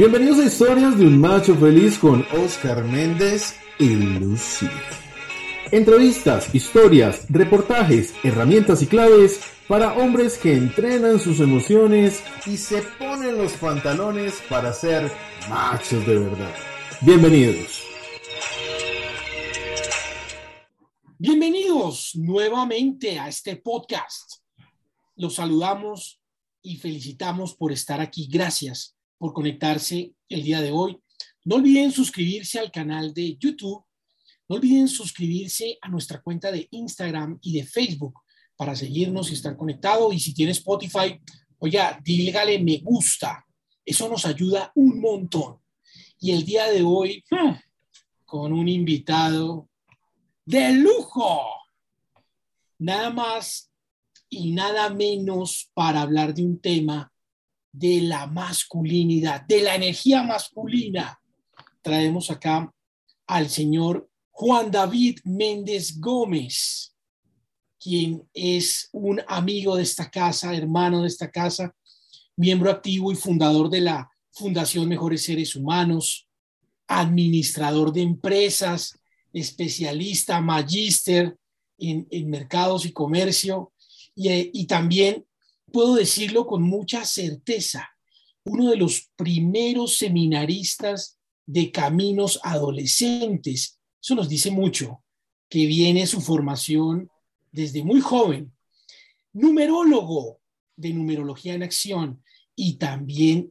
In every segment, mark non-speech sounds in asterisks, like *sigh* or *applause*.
Bienvenidos a Historias de un Macho Feliz con Oscar Méndez y Lucy. Entrevistas, historias, reportajes, herramientas y claves para hombres que entrenan sus emociones y se ponen los pantalones para ser machos de verdad. Bienvenidos. Bienvenidos nuevamente a este podcast. Los saludamos y felicitamos por estar aquí. Gracias por conectarse el día de hoy. No olviden suscribirse al canal de YouTube. No olviden suscribirse a nuestra cuenta de Instagram y de Facebook para seguirnos y estar conectado. Y si tiene Spotify, oiga, dígale me gusta. Eso nos ayuda un montón. Y el día de hoy, hmm, con un invitado de lujo. Nada más y nada menos para hablar de un tema de la masculinidad, de la energía masculina. Traemos acá al señor Juan David Méndez Gómez, quien es un amigo de esta casa, hermano de esta casa, miembro activo y fundador de la Fundación Mejores Seres Humanos, administrador de empresas, especialista, magíster en, mercados y comercio, y también puedo decirlo con mucha certeza, uno de los primeros seminaristas de caminos adolescentes. Eso nos dice mucho, que viene su formación desde muy joven. Numerólogo de numerología en acción y también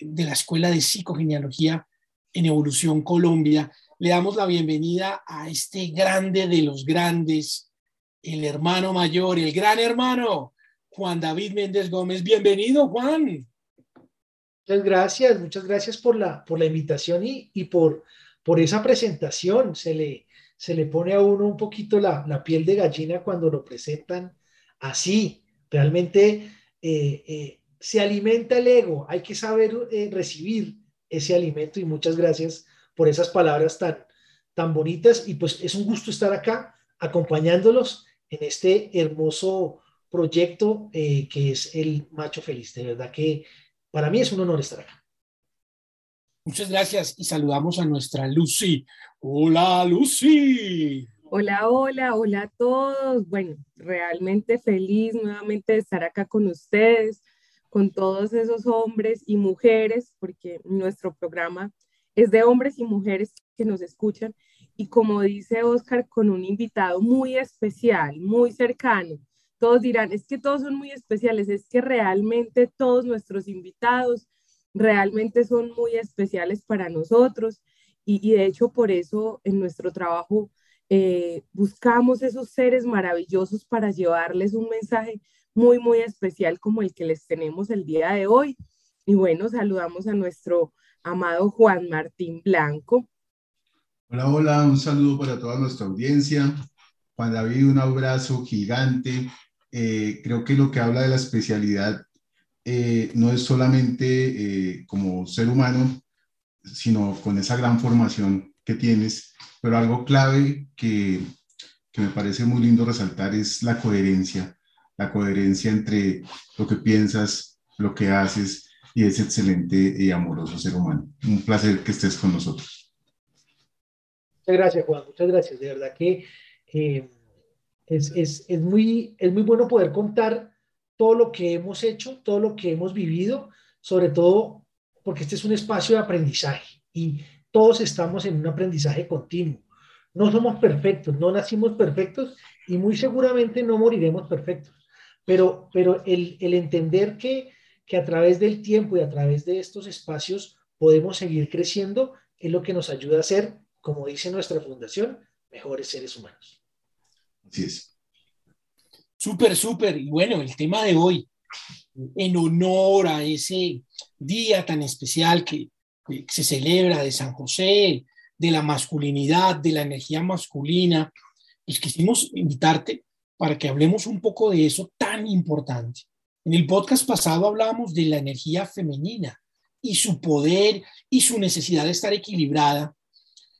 de la Escuela de Psicogenealogía en Evolución Colombia. Le damos la bienvenida a este grande de los grandes, el hermano mayor, el gran hermano, Juan David Méndez Gómez. Bienvenido, Juan. Muchas gracias, muchas gracias por la, por la invitación y, y por, por esa presentación. Se le, se le pone a uno un poquito la, la piel de gallina cuando lo presentan así. Realmente eh, eh, se alimenta el ego, hay que saber eh, recibir ese alimento y muchas gracias por esas palabras tan, tan bonitas y pues es un gusto estar acá acompañándolos en este hermoso proyecto eh, que es el Macho Feliz. De verdad que para mí es un honor estar acá. Muchas gracias y saludamos a nuestra Lucy. Hola, Lucy. Hola, hola, hola a todos. Bueno, realmente feliz nuevamente de estar acá con ustedes, con todos esos hombres y mujeres, porque nuestro programa es de hombres y mujeres que nos escuchan. Y como dice Oscar, con un invitado muy especial, muy cercano, todos dirán, es que todos son muy especiales, es que realmente todos nuestros invitados realmente son muy especiales para nosotros y, de hecho por eso en nuestro trabajo eh, buscamos esos seres maravillosos para llevarles un mensaje muy, muy especial como el que les tenemos el día de hoy. Y bueno, saludamos a nuestro amado Juan Martín Blanco. Hola, hola, un saludo para toda nuestra audiencia. Juan David, un abrazo gigante eh, creo que lo que habla de la especialidad eh, no es solamente eh, como ser humano, sino con esa gran formación que tienes, pero algo clave que, que me parece muy lindo resaltar es la coherencia, la coherencia entre lo que piensas, lo que haces y ese excelente y amoroso ser humano. Un placer que estés con nosotros. Muchas gracias, Juan. Muchas gracias. De verdad que es, es, es, muy, es muy bueno poder contar todo lo que hemos hecho, todo lo que hemos vivido, sobre todo porque este es un espacio de aprendizaje y todos estamos en un aprendizaje continuo. No somos perfectos, no nacimos perfectos y muy seguramente no moriremos perfectos, pero, pero el, el entender que, que a través del tiempo y a través de estos espacios podemos seguir creciendo es lo que nos ayuda a ser, como dice nuestra fundación, mejores seres humanos. Así es. Súper, súper. Y bueno, el tema de hoy, en honor a ese día tan especial que, se celebra de San José, de la masculinidad, de la energía masculina, pues quisimos invitarte para que hablemos un poco de eso tan importante. En el podcast pasado hablábamos de la energía femenina y su poder y su necesidad de estar equilibrada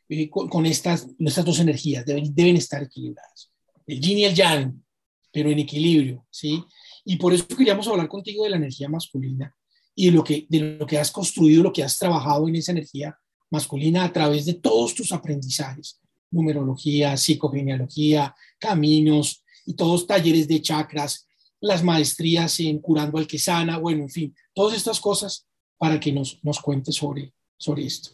eh, con, estas, dos energías, deben estar equilibradas el yin y el yang, pero en equilibrio, ¿sí? Y por eso queríamos hablar contigo de la energía masculina y lo que, de lo que has construido, lo que has trabajado en esa energía masculina a través de todos tus aprendizajes, numerología, psicogenealogía, caminos y todos talleres de chakras, las maestrías en curando al que sana, bueno, en fin, todas estas cosas para que nos, nos cuente sobre, sobre esto.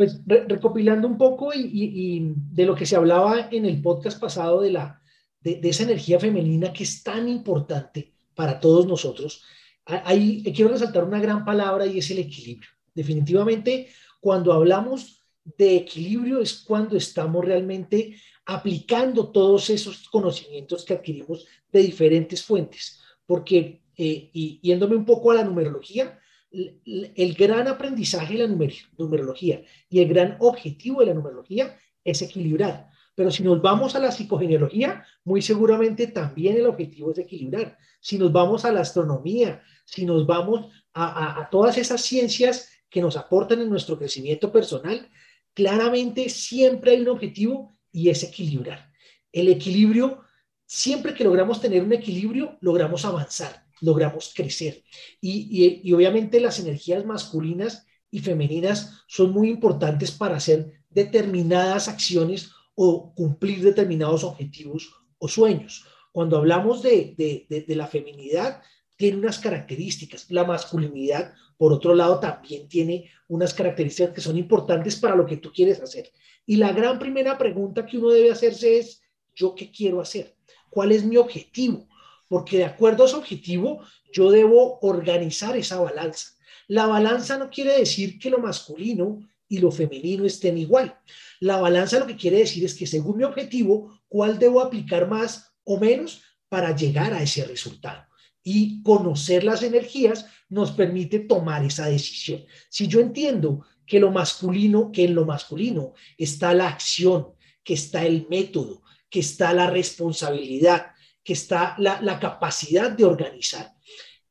Pues recopilando un poco y, de lo que se hablaba en el podcast pasado de, la, de, esa energía femenina que es tan importante para todos nosotros, ahí quiero resaltar una gran palabra y es el equilibrio. Definitivamente, cuando hablamos de equilibrio es cuando estamos realmente aplicando todos esos conocimientos que adquirimos de diferentes fuentes. Porque, eh, y yéndome un poco a la numerología, el gran aprendizaje de la numerología y el gran objetivo de la numerología es equilibrar. Pero si nos vamos a la psicogenealogía, muy seguramente también el objetivo es equilibrar. Si nos vamos a la astronomía, si nos vamos a, a todas esas ciencias que nos aportan en nuestro crecimiento personal, claramente siempre hay un objetivo y es equilibrar. El equilibrio, siempre que logramos tener un equilibrio, logramos avanzar, logramos crecer. Y, obviamente las energías masculinas y femeninas son muy importantes para hacer determinadas acciones o cumplir determinados objetivos o sueños. Cuando hablamos de, de, la feminidad, tiene unas características. La masculinidad, por otro lado, también tiene unas características que son importantes para lo que tú quieres hacer. Y la gran primera pregunta que uno debe hacerse es, ¿yo qué quiero hacer? ¿Cuál es mi objetivo? Porque de acuerdo a ese objetivo, yo debo organizar esa balanza. La balanza no quiere decir que lo masculino y lo femenino estén igual. La balanza lo que quiere decir es que según mi objetivo, ¿cuál debo aplicar más o menos para llegar a ese resultado? Y conocer las energías nos permite tomar esa decisión. Si yo entiendo que lo masculino, que en lo masculino está la acción, que está el método, que está la responsabilidad, que está la, capacidad de organizar.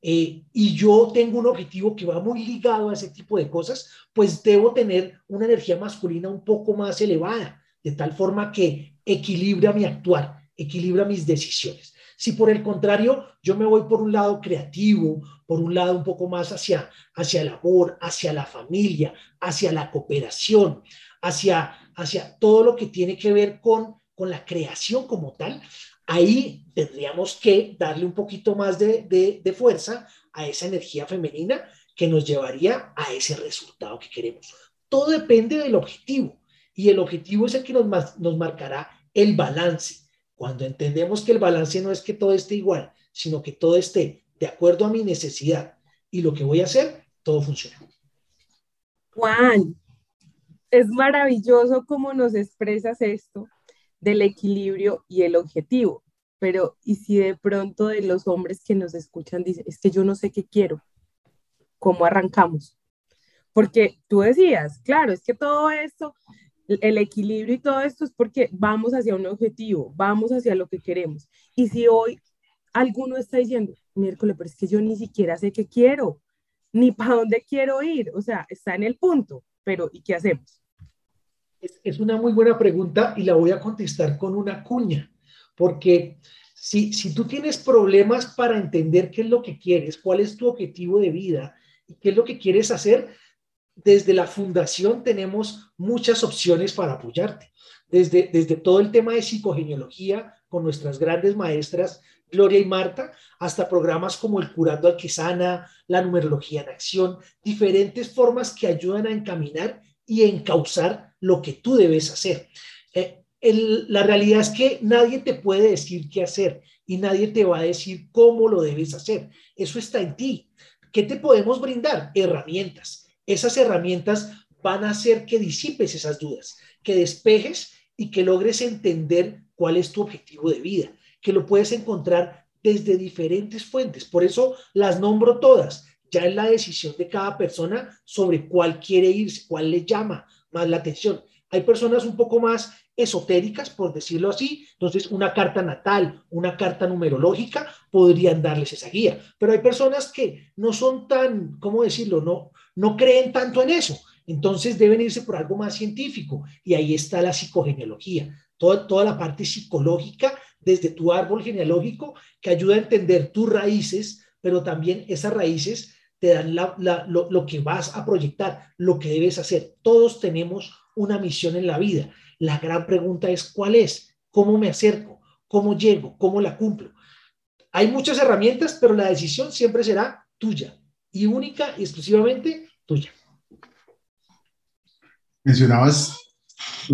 Eh, y yo tengo un objetivo que va muy ligado a ese tipo de cosas, pues debo tener una energía masculina un poco más elevada, de tal forma que equilibra mi actuar, equilibra mis decisiones. Si por el contrario yo me voy por un lado creativo, por un lado un poco más hacia, hacia el amor, hacia la familia, hacia la cooperación, hacia, hacia todo lo que tiene que ver con, con la creación como tal, ahí tendríamos que darle un poquito más de, de, fuerza a esa energía femenina que nos llevaría a ese resultado que queremos. Todo depende del objetivo y el objetivo es el que nos, nos marcará el balance cuando entendemos que el balance no es que todo esté igual, sino que todo esté de acuerdo a mi necesidad y lo que voy a hacer, todo funciona. Juan, es maravilloso cómo nos expresas esto del equilibrio y el objetivo, pero ¿y si de pronto de los hombres que nos escuchan dicen, es que yo no sé qué quiero? ¿Cómo arrancamos? Porque tú decías, claro, es que todo esto el equilibrio y todo esto es porque vamos hacia un objetivo, vamos hacia lo que queremos. Y si hoy alguno está diciendo, miércoles, pero es que yo ni siquiera sé qué quiero, ni para dónde quiero ir, o sea, está en el punto, pero ¿y qué hacemos? Es, una muy buena pregunta y la voy a contestar con una cuña, porque si, si tú tienes problemas para entender qué es lo que quieres, cuál es tu objetivo de vida y qué es lo que quieres hacer, desde la fundación tenemos muchas opciones para apoyarte. Desde, desde todo el tema de psicogenealogía con nuestras grandes maestras Gloria y Marta, hasta programas como el Curando al que sana, la numerología en acción, diferentes formas que ayudan a encaminar y encauzar lo que tú debes hacer. Eh, la realidad es que nadie te puede decir qué hacer y nadie te va a decir cómo lo debes hacer. Eso está en ti. ¿Qué te podemos brindar? Herramientas esas herramientas van a hacer que disipes esas dudas, que despejes y que logres entender cuál es tu objetivo de vida, que lo puedes encontrar desde diferentes fuentes. Por eso las nombro todas. Ya es la decisión de cada persona sobre cuál quiere irse, cuál le llama más la atención. Hay personas un poco más esotéricas, por decirlo así, entonces una carta natal, una carta numerológica podrían darles esa guía, pero hay personas que no son tan, ¿cómo decirlo? No, no creen tanto en eso, entonces deben irse por algo más científico. Y ahí está la psicogenealogía, toda, toda la parte psicológica desde tu árbol genealógico que ayuda a entender tus raíces, pero también esas raíces te dan lo, que vas a proyectar, lo que debes hacer. Todos tenemos una misión en la vida. La gran pregunta es, ¿cuál es? ¿Cómo me acerco? ¿Cómo llego? ¿Cómo la cumplo? Hay muchas herramientas, pero la decisión siempre será tuya y única y exclusivamente tuya. Mencionabas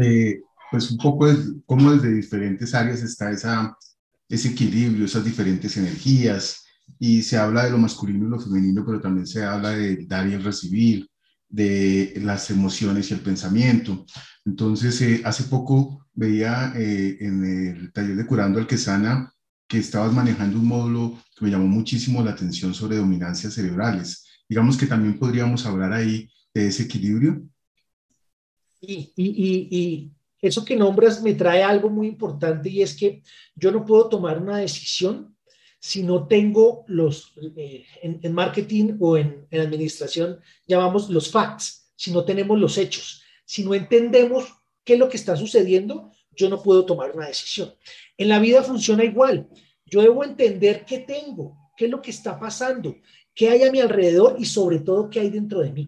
eh, pues un poco cómo desde diferentes áreas está ese equilibrio, esas diferentes energías, y se habla de lo masculino y lo femenino, pero también se habla de dar y el recibir, de las emociones y el pensamiento. Entonces, eh, hace poco veía eh, en el taller de Curando al que sana que estabas manejando un módulo que me llamó muchísimo la atención sobre dominancias cerebrales. Digamos que también podríamos hablar ahí de ese equilibrio. Y, y, y, eso que nombras me trae algo muy importante y es que yo no puedo tomar una decisión si no tengo los, eh, en, marketing o en, en administración llamamos los facts, si no tenemos los hechos, si no entendemos qué es lo que está sucediendo, yo no puedo tomar una decisión. En la vida funciona igual. Yo debo entender qué tengo, qué es lo que está pasando, qué hay a mi alrededor y sobre todo qué hay dentro de mí.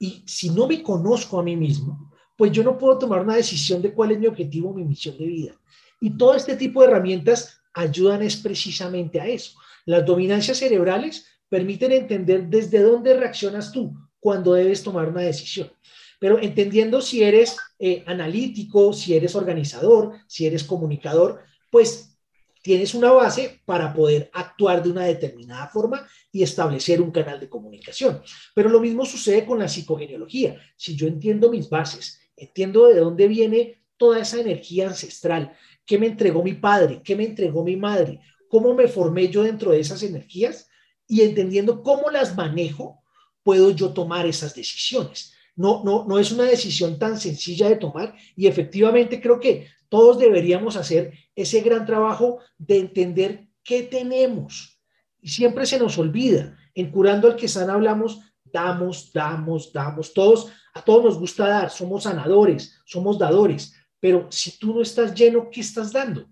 Y si no me conozco a mí mismo, pues yo no puedo tomar una decisión de cuál es mi objetivo, mi misión de vida. Y todo este tipo de herramientas ayudan es precisamente a eso. Las dominancias cerebrales permiten entender desde dónde reaccionas tú cuando debes tomar una decisión. Pero entendiendo si eres eh, analítico, si eres organizador, si eres comunicador, pues tienes una base para poder actuar de una determinada forma y establecer un canal de comunicación. Pero lo mismo sucede con la psicogenealogía. Si yo entiendo mis bases, entiendo de dónde viene toda esa energía ancestral, qué me entregó mi padre, qué me entregó mi madre, cómo me formé yo dentro de esas energías y entendiendo cómo las manejo, puedo yo tomar esas decisiones. No, no, no es una decisión tan sencilla de tomar y efectivamente creo que todos deberíamos hacer ese gran trabajo de entender qué tenemos. Y siempre se nos olvida. En Curando al que sana hablamos, damos, damos, damos. Todos, a todos nos gusta dar, somos sanadores, somos dadores. Pero si tú no estás lleno, ¿qué estás dando?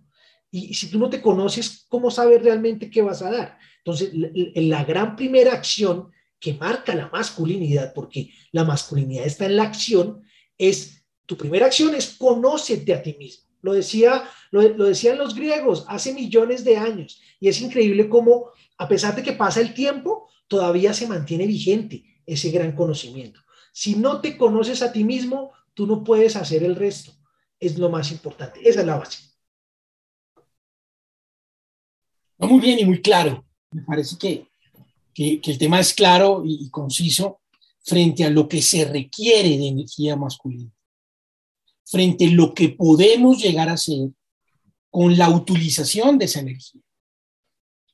Y si tú no te conoces, ¿cómo sabes realmente qué vas a dar? Entonces, la gran primera acción que marca la masculinidad, porque la masculinidad está en la acción, es tu primera acción es conócete a ti mismo. Lo, decía, lo, decían los griegos hace millones de años. Y es increíble cómo, a pesar de que pasa el tiempo, todavía se mantiene vigente ese gran conocimiento. Si no te conoces a ti mismo, tú no puedes hacer el resto. Es lo más importante. Esa es la base. muy bien y muy claro. Me parece que, que, el tema es claro y conciso frente a lo que se requiere de energía masculina frente a lo que podemos llegar a hacer con la utilización de esa energía.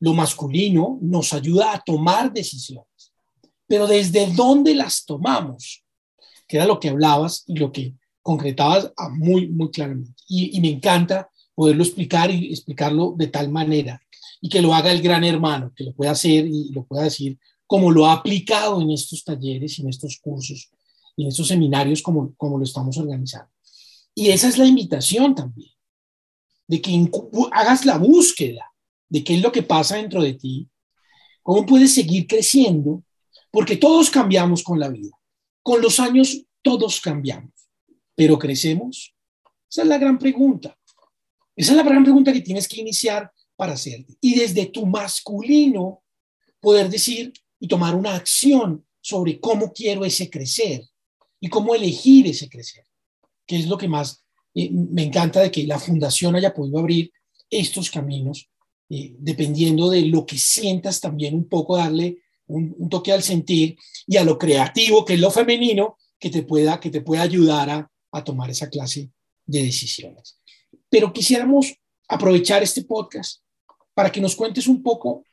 Lo masculino nos ayuda a tomar decisiones, pero desde dónde las tomamos, que era lo que hablabas y lo que concretabas muy, muy claramente. Y, y me encanta poderlo explicar y explicarlo de tal manera y que lo haga el gran hermano, que lo pueda hacer y lo pueda decir como lo ha aplicado en estos talleres y en estos cursos y en estos seminarios como, como lo estamos organizando. Y esa es la invitación también, de que hagas la búsqueda de qué es lo que pasa dentro de ti, cómo puedes seguir creciendo, porque todos cambiamos con la vida. Con los años todos cambiamos, pero crecemos. Esa es la gran pregunta. Esa es la gran pregunta que tienes que iniciar para hacerte. Y desde tu masculino poder decir y tomar una acción sobre cómo quiero ese crecer y cómo elegir ese crecer que es lo que más eh, me encanta de que la fundación haya podido abrir estos caminos, eh, dependiendo de lo que sientas también un poco darle un, toque al sentir y a lo creativo, que es lo femenino, que te pueda, que te pueda ayudar a, a tomar esa clase de decisiones. Pero quisiéramos aprovechar este podcast para que nos cuentes un poco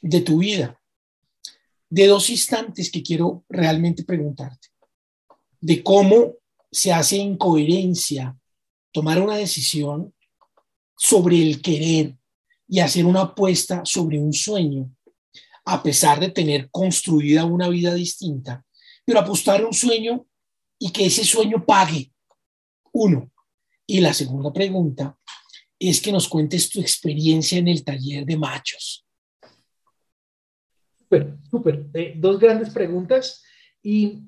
de tu vida, de dos instantes que quiero realmente preguntarte, de cómo se hace incoherencia tomar una decisión sobre el querer y hacer una apuesta sobre un sueño, a pesar de tener construida una vida distinta, pero apostar a un sueño y que ese sueño pague. Uno. Y la segunda pregunta es que nos cuentes tu experiencia en el taller de machos. Súper, súper. Eh, dos grandes preguntas. Y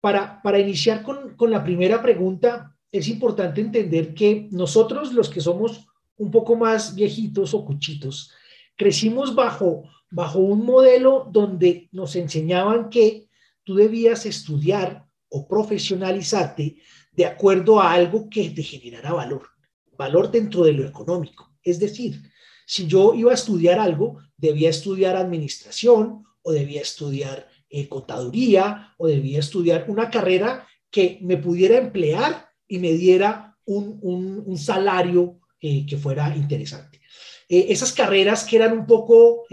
para, para iniciar con, con la primera pregunta, es importante entender que nosotros, los que somos un poco más viejitos o cuchitos, crecimos bajo, bajo un modelo donde nos enseñaban que tú debías estudiar o profesionalizarte de acuerdo a algo que te generara valor, valor dentro de lo económico. Es decir, si yo iba a estudiar algo, debía estudiar administración o debía estudiar eh, contaduría o debía estudiar una carrera que me pudiera emplear y me diera un, salario eh, que fuera interesante. Eh, esas carreras que eran un poco,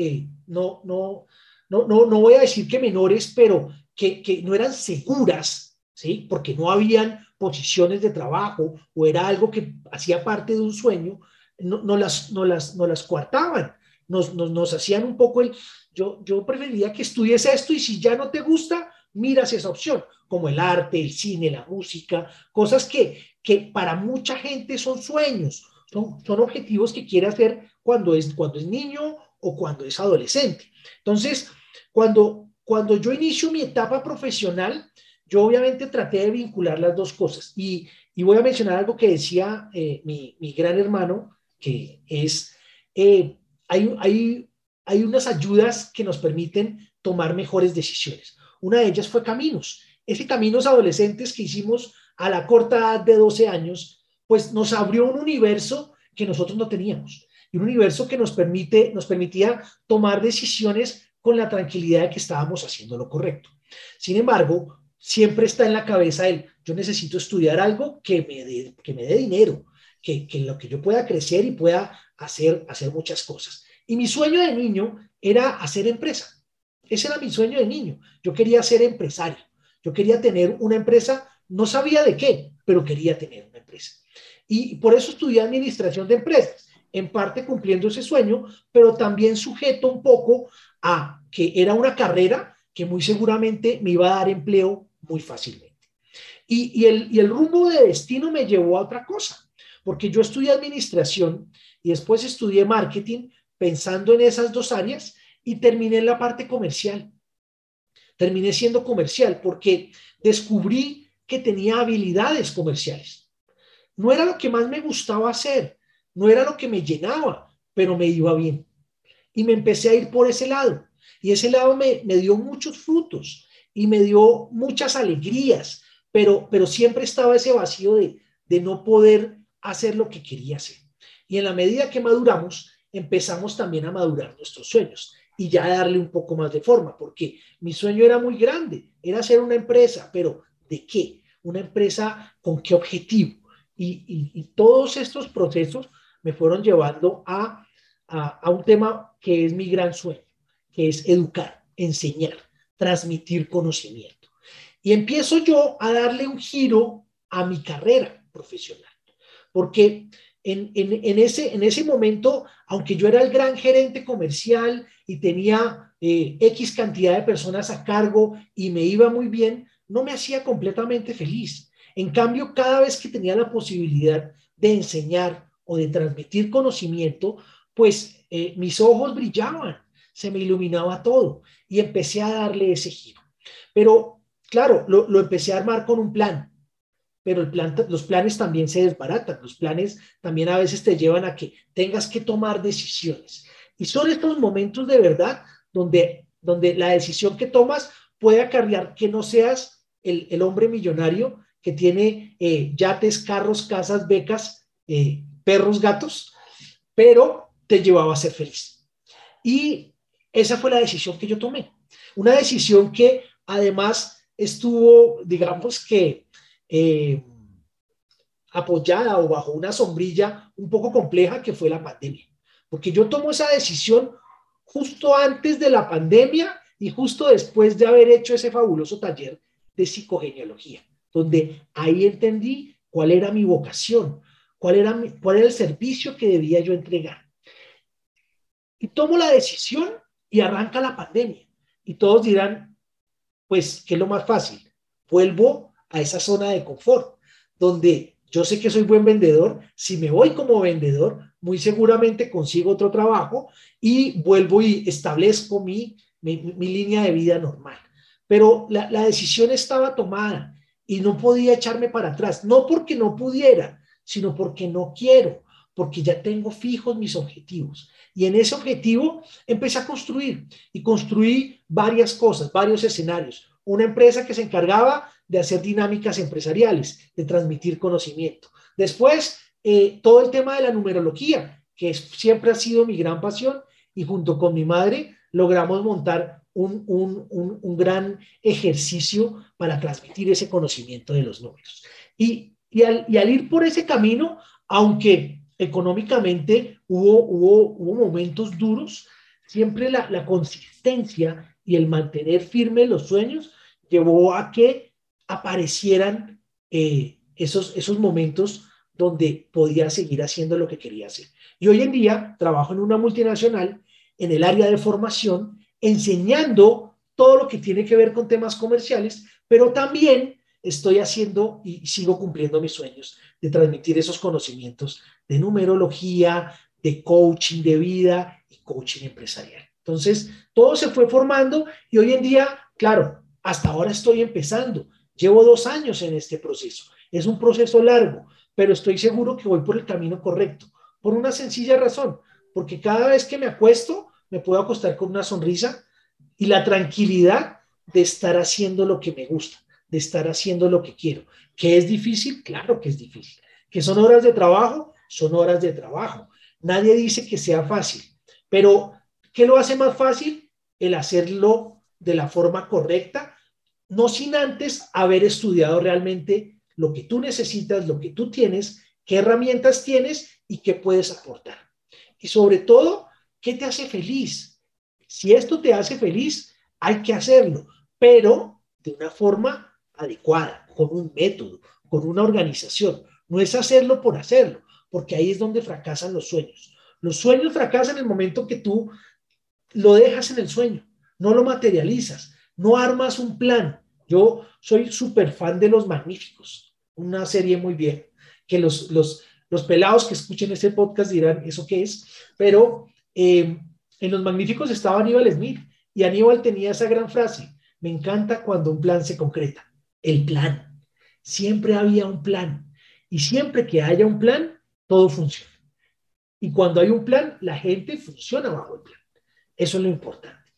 no, no, no, no, no voy a decir que menores, pero que, que no eran seguras, ¿sí? Porque no habían posiciones de trabajo o era algo que hacía parte de un sueño, no, las, no, las, no las coartaban, nos, nos, hacían un poco el, yo, yo preferiría que estudies esto y si ya no te gusta, miras esa opción, como el arte, el cine, la música, cosas que, que para mucha gente son sueños, son, son objetivos que quiere hacer cuando es, cuando es niño o cuando es adolescente. Entonces, cuando, cuando yo inicio mi etapa profesional, yo obviamente traté de vincular las dos cosas y, voy a mencionar algo que decía eh, mi, gran hermano, que es, eh, hay, hay, hay unas ayudas que nos permiten tomar mejores decisiones. Una de ellas fue Caminos. Ese Caminos Adolescentes que hicimos a la corta edad de 12 años, pues nos abrió un universo que nosotros no teníamos. Y un universo que nos, permite, nos permitía tomar decisiones con la tranquilidad de que estábamos haciendo lo correcto. Sin embargo, siempre está en la cabeza el, yo necesito estudiar algo que me dé, que me dé dinero, que, que lo que yo pueda crecer y pueda hacer, hacer muchas cosas. Y mi sueño de niño era hacer empresa. Ese era mi sueño de niño. Yo quería ser empresario. Yo quería tener una empresa, no sabía de qué, pero quería tener una empresa. Y por eso estudié administración de empresas, en parte cumpliendo ese sueño, pero también sujeto un poco a que era una carrera que muy seguramente me iba a dar empleo muy fácilmente. Y, el, rumbo de destino me llevó a otra cosa, porque yo estudié administración y después estudié marketing pensando en esas dos áreas y terminé en la parte comercial. Terminé siendo comercial porque descubrí que tenía habilidades comerciales. No era lo que más me gustaba hacer, no era lo que me llenaba, pero me iba bien. Y me empecé a ir por ese lado. Y ese lado me dio muchos frutos y me dio muchas alegrías, pero, pero siempre estaba ese vacío de, de no poder hacer lo que quería hacer. Y en la medida que maduramos, empezamos también a madurar nuestros sueños y ya darle un poco más de forma, porque mi sueño era muy grande, era hacer una empresa, pero ¿de qué? Una empresa con qué objetivo. Y, todos estos procesos me fueron llevando a, a, a un tema que es mi gran sueño, que es educar, enseñar transmitir conocimiento. Y empiezo yo a darle un giro a mi carrera profesional, porque en, en, ese, en ese momento, aunque yo era el gran gerente comercial y tenía eh, X cantidad de personas a cargo y me iba muy bien, no me hacía completamente feliz. En cambio, cada vez que tenía la posibilidad de enseñar o de transmitir conocimiento, pues eh, mis ojos brillaban se me iluminaba todo y empecé a darle ese giro. Pero claro, lo, empecé a armar con un plan, pero el plan, los planes también se desbaratan, los planes también a veces te llevan a que tengas que tomar decisiones. Y son estos momentos de verdad donde, donde la decisión que tomas puede acarrear que no seas el, hombre millonario que tiene eh, yates, carros, casas, becas, eh, perros, gatos, pero te llevaba a ser feliz. Y esa fue la decisión que yo tomé. Una decisión que además estuvo, digamos que, eh, apoyada o bajo una sombrilla un poco compleja que fue la pandemia. Porque yo tomo esa decisión justo antes de la pandemia y justo después de haber hecho ese fabuloso taller de psicogenealogía, donde ahí entendí cuál era mi vocación, cuál era, cuál era el servicio que debía yo entregar. Y tomo la decisión y arranca la pandemia. Y todos dirán, pues, ¿qué es lo más fácil? Vuelvo a esa zona de confort, donde yo sé que soy buen vendedor. Si me voy como vendedor, muy seguramente consigo otro trabajo y vuelvo y establezco mi, mi, línea de vida normal. Pero la, la decisión estaba tomada y no podía echarme para atrás, no porque no pudiera, sino porque no quiero, porque ya tengo fijos mis objetivos. Y en ese objetivo empecé a construir y construí varias cosas, varios escenarios. Una empresa que se encargaba de hacer dinámicas empresariales, de transmitir conocimiento. Después, eh, todo el tema de la numerología, que siempre ha sido mi gran pasión, y junto con mi madre logramos montar un, un, gran ejercicio para transmitir ese conocimiento de los números. Y, y, al, y al ir por ese camino, aunque económicamente hubo, hubo, hubo momentos duros, siempre la, la, consistencia y el mantener firme los sueños llevó a que aparecieran eh, esos, esos momentos donde podía seguir haciendo lo que quería hacer. Y hoy en día trabajo en una multinacional en el área de formación, enseñando todo lo que tiene que ver con temas comerciales, pero también estoy haciendo y sigo cumpliendo mis sueños de transmitir esos conocimientos de numerología, de coaching de vida y coaching empresarial. Entonces, todo se fue formando y hoy en día, claro, hasta ahora estoy empezando. Llevo dos años en este proceso. Es un proceso largo, pero estoy seguro que voy por el camino correcto. Por una sencilla razón, porque cada vez que me acuesto, me puedo acostar con una sonrisa y la tranquilidad de estar haciendo lo que me gusta de estar haciendo lo que quiero. ¿Que es difícil? Claro que es difícil. ¿Que son horas de trabajo? Son horas de trabajo. Nadie dice que sea fácil, pero ¿qué lo hace más fácil? El hacerlo de la forma correcta, no sin antes haber estudiado realmente lo que tú necesitas, lo que tú tienes, qué herramientas tienes y qué puedes aportar. Y sobre todo, ¿qué te hace feliz? Si esto te hace feliz, hay que hacerlo, pero de una forma adecuada, con un método, con una organización. No es hacerlo por hacerlo, porque ahí es donde fracasan los sueños. Los sueños fracasan en el momento que tú lo dejas en el sueño, no lo materializas, no armas un plan. Yo soy súper fan de Los Magníficos, una serie muy bien, que los, los, los pelados que escuchen este podcast dirán, ¿eso qué es? Pero eh, en Los Magníficos estaba Aníbal Smith y Aníbal tenía esa gran frase, me encanta cuando un plan se concreta el plan. Siempre había un plan. Y siempre que haya un plan, todo funciona. Y cuando hay un plan, la gente funciona bajo el plan. Eso es lo importante.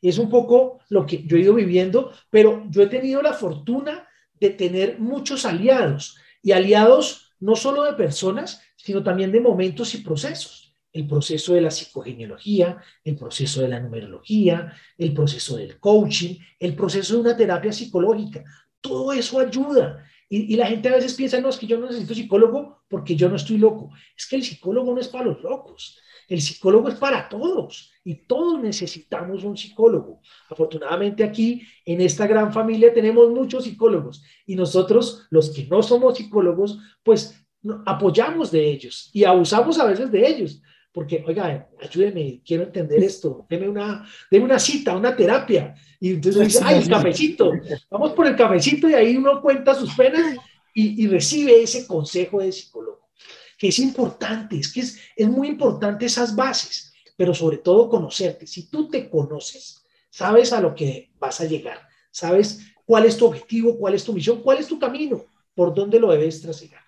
Es un poco lo que yo he ido viviendo, pero yo he tenido la fortuna de tener muchos aliados y aliados no solo de personas, sino también de momentos y procesos. El proceso de la psicogenealogía, el proceso de la numerología, el proceso del coaching, el proceso de una terapia psicológica. Todo eso ayuda. Y, la gente a veces piensa, no, es que yo no necesito psicólogo porque yo no estoy loco. Es que el psicólogo no es para los locos. El psicólogo es para todos y todos necesitamos un psicólogo. Afortunadamente aquí en esta gran familia tenemos muchos psicólogos y nosotros, los que no somos psicólogos, pues apoyamos de ellos y abusamos a veces de ellos porque, oiga, ayúdeme, quiero entender esto, deme una, deme una cita, una terapia. Y entonces dice, ay, el cafecito, vamos por el cafecito y ahí uno cuenta sus penas y, y recibe ese consejo de psicólogo, que es importante, es que es, es muy importante esas bases, pero sobre todo conocerte. Si tú te conoces, sabes a lo que vas a llegar, sabes cuál es tu objetivo, cuál es tu misión, cuál es tu camino, por dónde lo debes trasegar.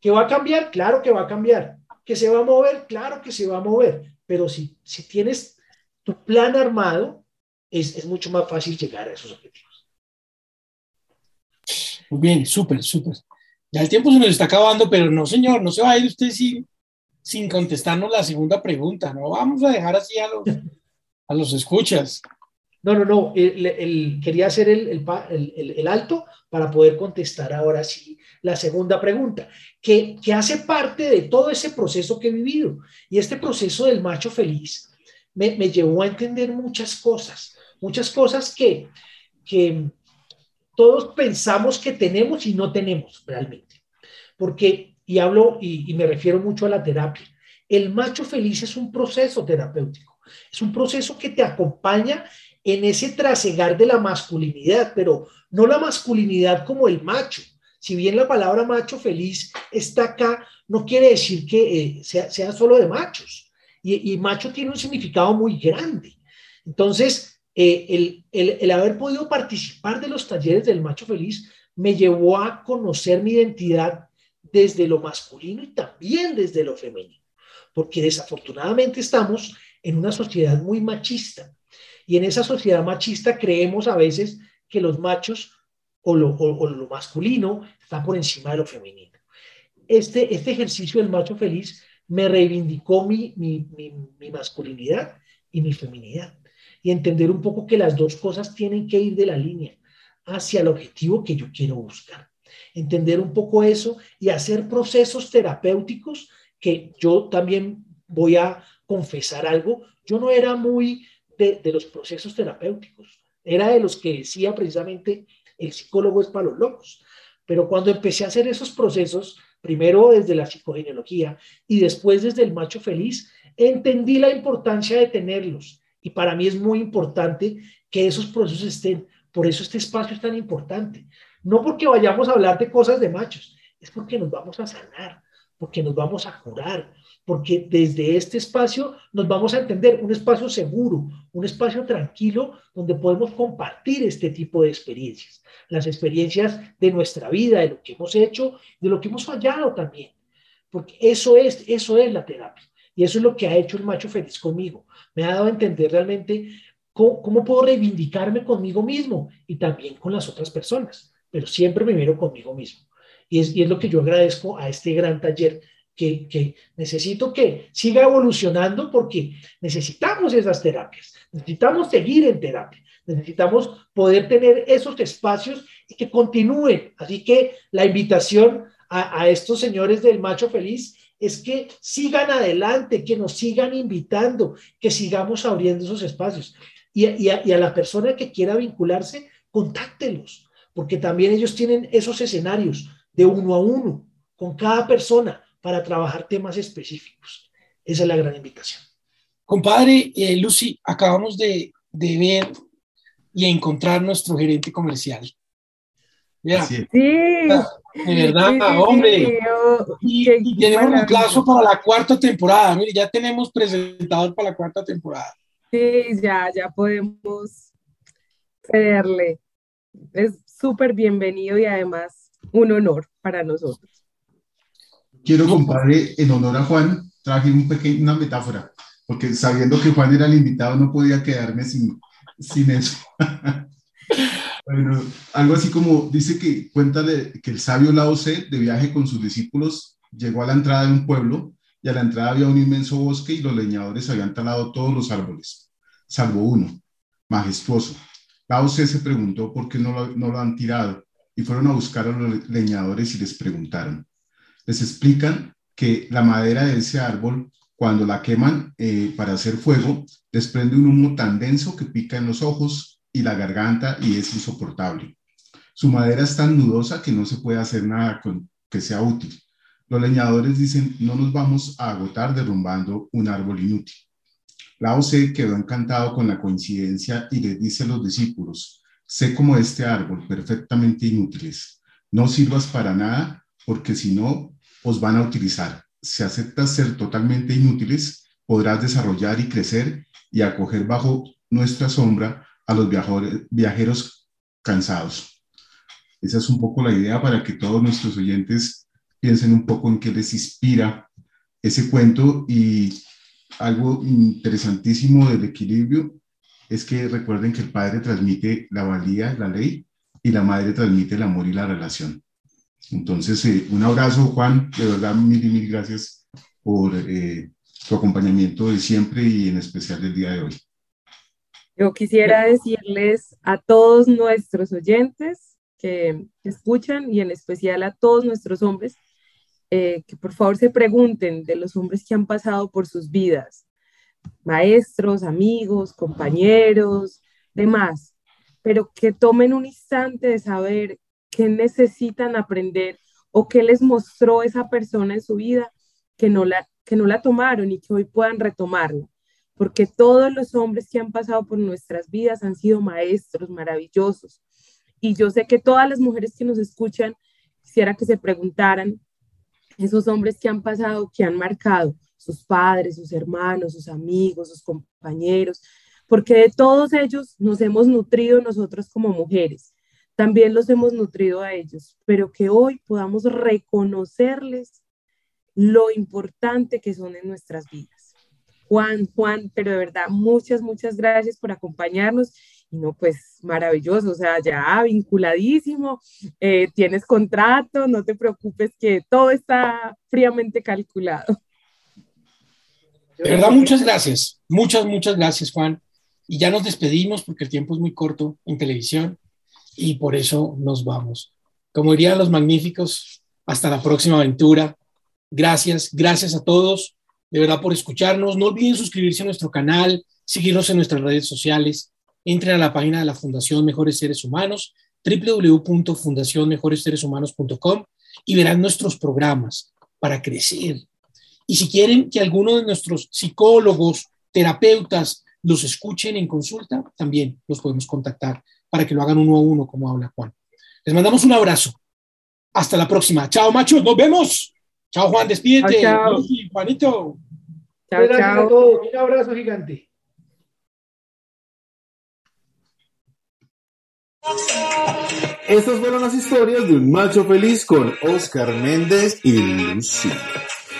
¿Que va a cambiar? Claro que va a cambiar que se va a mover, claro que se va a mover, pero si, si tienes tu plan armado, es, es mucho más fácil llegar a esos objetivos. Muy bien, súper, súper. Ya el tiempo se nos está acabando, pero no, señor, no se va a ir usted sin, sin contestarnos la segunda pregunta, no vamos a dejar así a los, a los escuchas. No, no, no, el, quería hacer el, el, alto para poder contestar ahora sí la segunda pregunta, que, que hace parte de todo ese proceso que he vivido. Y este proceso del macho feliz me, me llevó a entender muchas cosas, muchas cosas que, que todos pensamos que tenemos y no tenemos realmente. Porque, y hablo y me refiero mucho a la terapia, el macho feliz es un proceso terapéutico, es un proceso que te acompaña en ese trasegar de la masculinidad, pero no la masculinidad como el macho. Si bien la palabra macho feliz está acá, no quiere decir que eh, sea, solo de machos. Y, y, macho tiene un significado muy grande. Entonces, eh, el, el, el haber podido participar de los talleres del macho feliz me llevó a conocer mi identidad desde lo masculino y también desde lo femenino, porque desafortunadamente estamos en una sociedad muy machista y en esa sociedad machista creemos a veces que los machos o lo, lo masculino está por encima de lo femenino. Este, este ejercicio del macho feliz me reivindicó mi, mi, mi, masculinidad y mi feminidad y entender un poco que las dos cosas tienen que ir de la línea hacia el objetivo que yo quiero buscar. Entender un poco eso y hacer procesos terapéuticos que yo también voy a confesar algo. Yo no era muy de, los procesos terapéuticos, era de los que decía precisamente el psicólogo es para los locos. Pero cuando empecé a hacer esos procesos, primero desde la psicogenealogía y después desde el macho feliz, entendí la importancia de tenerlos. Y para mí es muy importante que esos procesos estén. Por eso este espacio es tan importante. No porque vayamos a hablar de cosas de machos, es porque nos vamos a sanar, porque nos vamos a curar, porque desde este espacio nos vamos a entender un espacio seguro, un espacio tranquilo donde podemos compartir este tipo de experiencias, las experiencias de nuestra vida, de lo que hemos hecho, de lo que hemos fallado también, porque eso es, eso es la terapia y eso es lo que ha hecho el macho feliz conmigo. Me ha dado a entender realmente cómo, puedo reivindicarme conmigo mismo y también con las otras personas, pero siempre primero conmigo mismo. Y es, y es lo que yo agradezco a este gran taller que, necesito que siga evolucionando porque necesitamos esas terapias, necesitamos seguir en terapia, necesitamos poder tener esos espacios y que continúen. Así que la invitación a, estos señores del macho feliz es que sigan adelante, que nos sigan invitando, que sigamos abriendo esos espacios. Y, a la persona que quiera vincularse, contáctelos, porque también ellos tienen esos escenarios de uno a uno con cada persona para trabajar temas específicos. Esa es la gran invitación. Compadre, eh, Lucy, acabamos de, de, ver y encontrar nuestro gerente comercial. Mira, sí. De verdad, hombre. y, tenemos un plazo para la cuarta temporada. Mire, ya tenemos presentador para la cuarta temporada. Sí, ya, ya podemos cederle. Es súper bienvenido y además un honor para nosotros. Quiero, compadre, en honor a Juan, traje un pequeño, una metáfora, porque sabiendo que Juan era el invitado no podía quedarme sin, sin eso. *laughs* bueno, algo así como dice que cuenta que el sabio Lao Tse, de viaje con sus discípulos, llegó a la entrada de un pueblo y a la entrada había un inmenso bosque y los leñadores habían talado todos los árboles, salvo uno, majestuoso. Lao Tse se preguntó por qué no lo, no lo han tirado y fueron a buscar a los leñadores y les preguntaron, les explican que la madera de ese árbol, cuando la queman eh, para hacer fuego, desprende un humo tan denso que pica en los ojos y la garganta y es insoportable. Su madera es tan nudosa que no se puede hacer nada con que sea útil. Los leñadores dicen, no nos vamos a agotar derrumbando un árbol inútil. Lao Tse quedó encantado con la coincidencia y le dice a los discípulos, sé como este árbol, perfectamente inútiles. No sirvas para nada, porque si no, os van a utilizar. Si aceptas ser totalmente inútiles, podrás desarrollar y crecer y acoger bajo nuestra sombra a los viajeros cansados. Esa es un poco la idea para que todos nuestros oyentes piensen un poco en qué les inspira ese cuento y algo interesantísimo del equilibrio es que recuerden que el padre transmite la valía, la ley, y la madre transmite el amor y la relación. Entonces, eh, un abrazo, Juan, de verdad, mil y mil gracias por eh, tu acompañamiento de siempre y en especial del día de hoy. Yo quisiera decirles a todos nuestros oyentes que escuchan y en especial a todos nuestros hombres eh, que por favor se pregunten de los hombres que han pasado por sus vidas, maestros, amigos, compañeros, demás, pero que tomen un instante de saber qué necesitan aprender o qué les mostró esa persona en su vida que no la, que no la tomaron y que hoy puedan retomarla. Porque todos los hombres que han pasado por nuestras vidas han sido maestros maravillosos. Y yo sé que todas las mujeres que nos escuchan quisiera que se preguntaran, esos hombres que han pasado, que han marcado, sus padres, sus hermanos, sus amigos, sus compañeros, porque de todos ellos nos hemos nutrido nosotros como mujeres, también los hemos nutrido a ellos, pero que hoy podamos reconocerles lo importante que son en nuestras vidas. Juan, Juan, pero de verdad, muchas, muchas gracias por acompañarnos. Y no, pues maravilloso, o sea, ya vinculadísimo, eh, tienes contrato, no te preocupes que todo está fríamente calculado. De verdad, muchas gracias, muchas, muchas gracias, Juan. Y ya nos despedimos porque el tiempo es muy corto en televisión y por eso nos vamos. Como dirían los magníficos, hasta la próxima aventura. Gracias, gracias a todos, de verdad, por escucharnos. No olviden suscribirse a nuestro canal, seguirnos en nuestras redes sociales. Entren a la página de la Fundación Mejores Seres Humanos, www.fundacionmejoressereshumanos.com y verán nuestros programas para crecer. Y si quieren que alguno de nuestros psicólogos, terapeutas, los escuchen en consulta, también los podemos contactar para que lo hagan uno a uno, como habla Juan. Les mandamos un abrazo. Hasta la próxima. Chao, machos. Nos vemos. Chao, Juan. Despídete. Chao, Juanito. Chao, Gracias a todos. Un abrazo gigante. Estas fueron las historias de un macho feliz con Oscar Méndez y Lucía.